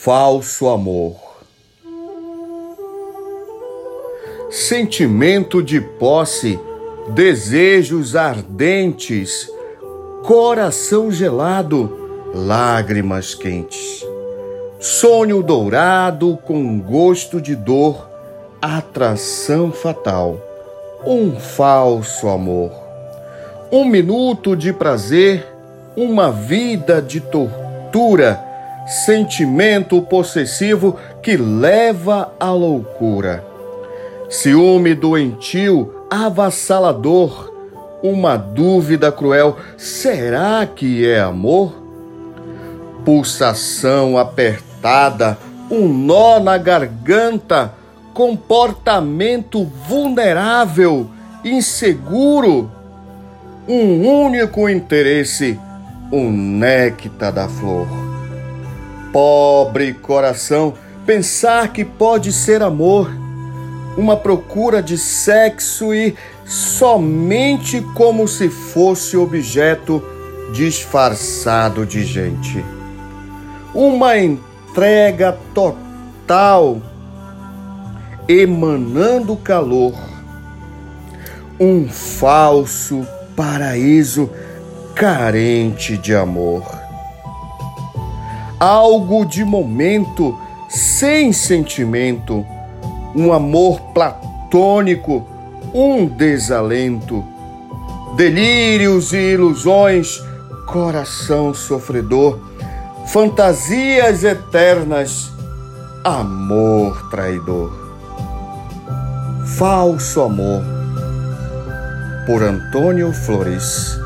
falso amor. Sentimento de posse, desejos ardentes, coração gelado, lágrimas quentes. Sonho dourado com gosto de dor, atração fatal, um falso amor. Um minuto de prazer, uma vida de tortura sentimento possessivo que leva à loucura. Ciúme doentio, avassalador, uma dúvida cruel: será que é amor? Pulsação apertada, um nó na garganta, comportamento vulnerável, inseguro, um único interesse, o néctar da flor. Pobre coração, pensar que pode ser amor, uma procura de sexo e somente como se fosse objeto disfarçado de gente. Uma entrega total, emanando calor. Um falso paraíso carente de amor algo de momento, sem sentimento, um amor platônico, um desalento, delírios e ilusões, coração sofredor, fantasias eternas, amor traidor. Falso amor, por Antônio Flores.